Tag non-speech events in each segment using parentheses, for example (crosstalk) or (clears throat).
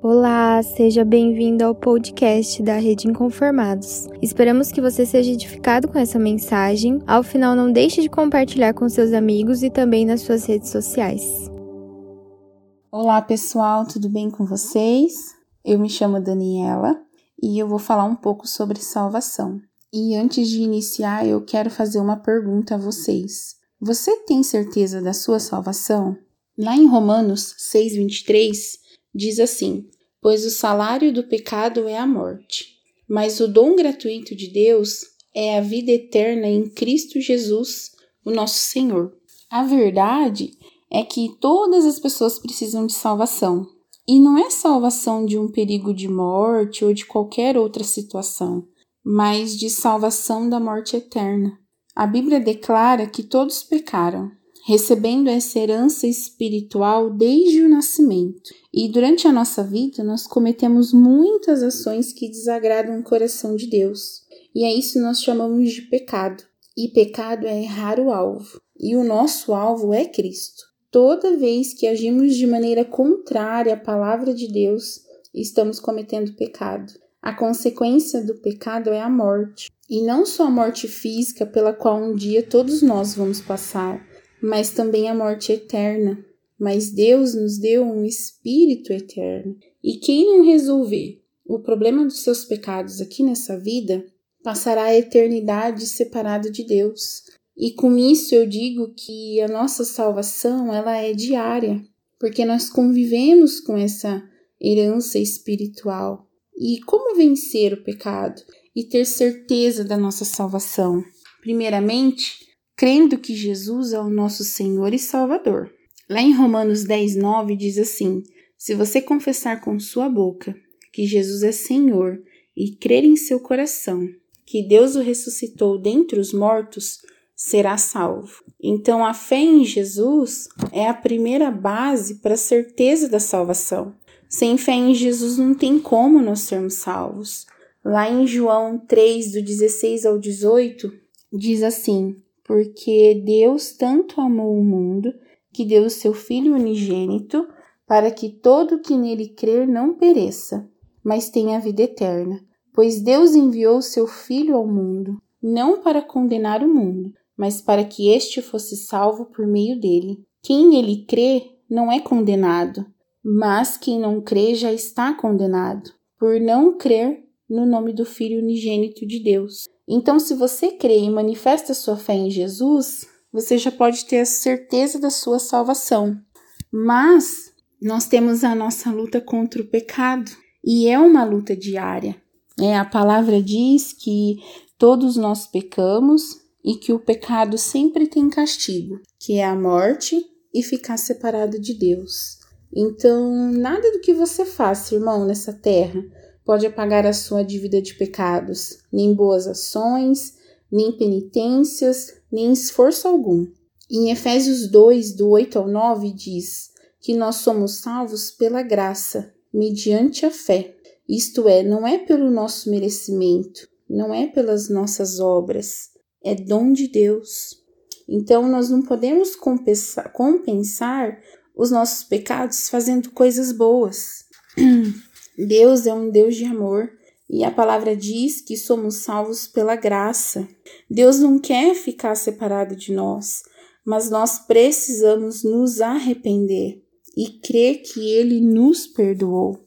Olá, seja bem-vindo ao podcast da Rede Inconformados. Esperamos que você seja edificado com essa mensagem. Ao final, não deixe de compartilhar com seus amigos e também nas suas redes sociais. Olá, pessoal, tudo bem com vocês? Eu me chamo Daniela e eu vou falar um pouco sobre salvação. E antes de iniciar, eu quero fazer uma pergunta a vocês. Você tem certeza da sua salvação? Lá em Romanos 6:23 diz assim: Pois o salário do pecado é a morte, mas o dom gratuito de Deus é a vida eterna em Cristo Jesus, o nosso Senhor. A verdade é que todas as pessoas precisam de salvação. E não é salvação de um perigo de morte ou de qualquer outra situação, mas de salvação da morte eterna. A Bíblia declara que todos pecaram recebendo essa herança espiritual desde o nascimento. E durante a nossa vida, nós cometemos muitas ações que desagradam o coração de Deus. E é isso nós chamamos de pecado. E pecado é errar o alvo. E o nosso alvo é Cristo. Toda vez que agimos de maneira contrária à palavra de Deus, estamos cometendo pecado. A consequência do pecado é a morte. E não só a morte física, pela qual um dia todos nós vamos passar, mas também a morte eterna. Mas Deus nos deu um espírito eterno. E quem não resolver o problema dos seus pecados aqui nessa vida, passará a eternidade separado de Deus. E com isso eu digo que a nossa salvação, ela é diária, porque nós convivemos com essa herança espiritual. E como vencer o pecado e ter certeza da nossa salvação? Primeiramente, crendo que Jesus é o nosso Senhor e Salvador. Lá em Romanos 10, 9 diz assim: Se você confessar com sua boca que Jesus é Senhor e crer em seu coração que Deus o ressuscitou dentre os mortos, será salvo. Então, a fé em Jesus é a primeira base para a certeza da salvação. Sem fé em Jesus não tem como nós sermos salvos. Lá em João 3, do 16 ao 18, diz assim: porque Deus tanto amou o mundo que deu o seu Filho unigênito para que todo que nele crer não pereça, mas tenha vida eterna. Pois Deus enviou o seu Filho ao mundo, não para condenar o mundo, mas para que este fosse salvo por meio dele. Quem nele crê não é condenado, mas quem não crê já está condenado, por não crer no nome do Filho unigênito de Deus. Então, se você crê e manifesta sua fé em Jesus, você já pode ter a certeza da sua salvação. Mas nós temos a nossa luta contra o pecado e é uma luta diária. É, a palavra diz que todos nós pecamos e que o pecado sempre tem castigo, que é a morte e ficar separado de Deus. Então, nada do que você faça, irmão, nessa terra pode apagar a sua dívida de pecados, nem boas ações, nem penitências, nem esforço algum. Em Efésios 2, do 8 ao 9, diz que nós somos salvos pela graça, mediante a fé. Isto é, não é pelo nosso merecimento, não é pelas nossas obras, é dom de Deus. Então, nós não podemos compensar, compensar os nossos pecados fazendo coisas boas. (clears throat) Deus é um Deus de amor e a palavra diz que somos salvos pela graça. Deus não quer ficar separado de nós, mas nós precisamos nos arrepender e crer que Ele nos perdoou.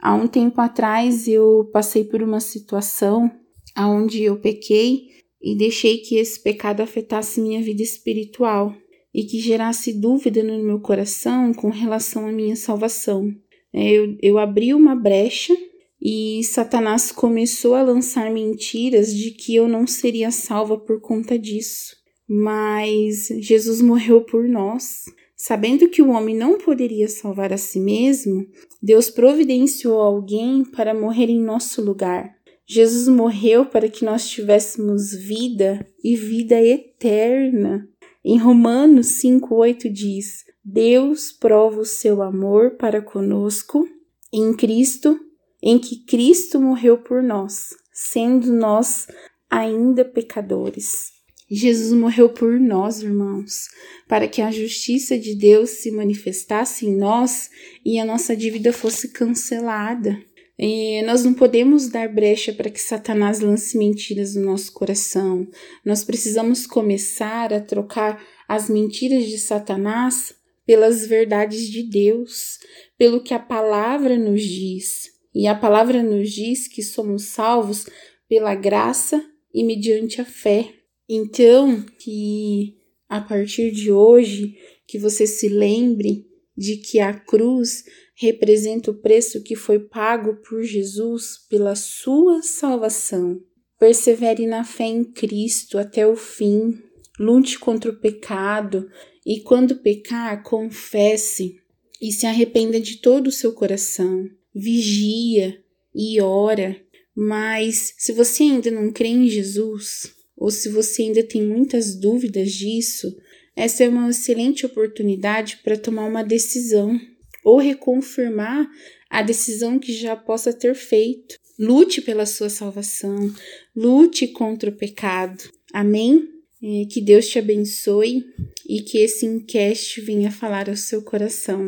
Há um tempo atrás eu passei por uma situação onde eu pequei e deixei que esse pecado afetasse minha vida espiritual e que gerasse dúvida no meu coração com relação à minha salvação. Eu, eu abri uma brecha e Satanás começou a lançar mentiras de que eu não seria salva por conta disso. Mas Jesus morreu por nós. Sabendo que o homem não poderia salvar a si mesmo, Deus providenciou alguém para morrer em nosso lugar. Jesus morreu para que nós tivéssemos vida e vida eterna. Em Romanos 5,8 diz: Deus prova o seu amor para conosco em Cristo, em que Cristo morreu por nós, sendo nós ainda pecadores. Jesus morreu por nós, irmãos, para que a justiça de Deus se manifestasse em nós e a nossa dívida fosse cancelada. E nós não podemos dar brecha para que Satanás lance mentiras no nosso coração. Nós precisamos começar a trocar as mentiras de Satanás pelas verdades de Deus, pelo que a palavra nos diz. E a palavra nos diz que somos salvos pela graça e mediante a fé. Então, que a partir de hoje, que você se lembre de que a cruz representa o preço que foi pago por Jesus pela sua salvação. Persevere na fé em Cristo até o fim, lute contra o pecado e, quando pecar, confesse e se arrependa de todo o seu coração. Vigia e ora. Mas se você ainda não crê em Jesus, ou se você ainda tem muitas dúvidas disso, essa é uma excelente oportunidade para tomar uma decisão ou reconfirmar a decisão que já possa ter feito. Lute pela sua salvação, lute contra o pecado. Amém? É, que Deus te abençoe e que esse encast venha falar ao seu coração.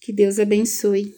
Que Deus abençoe.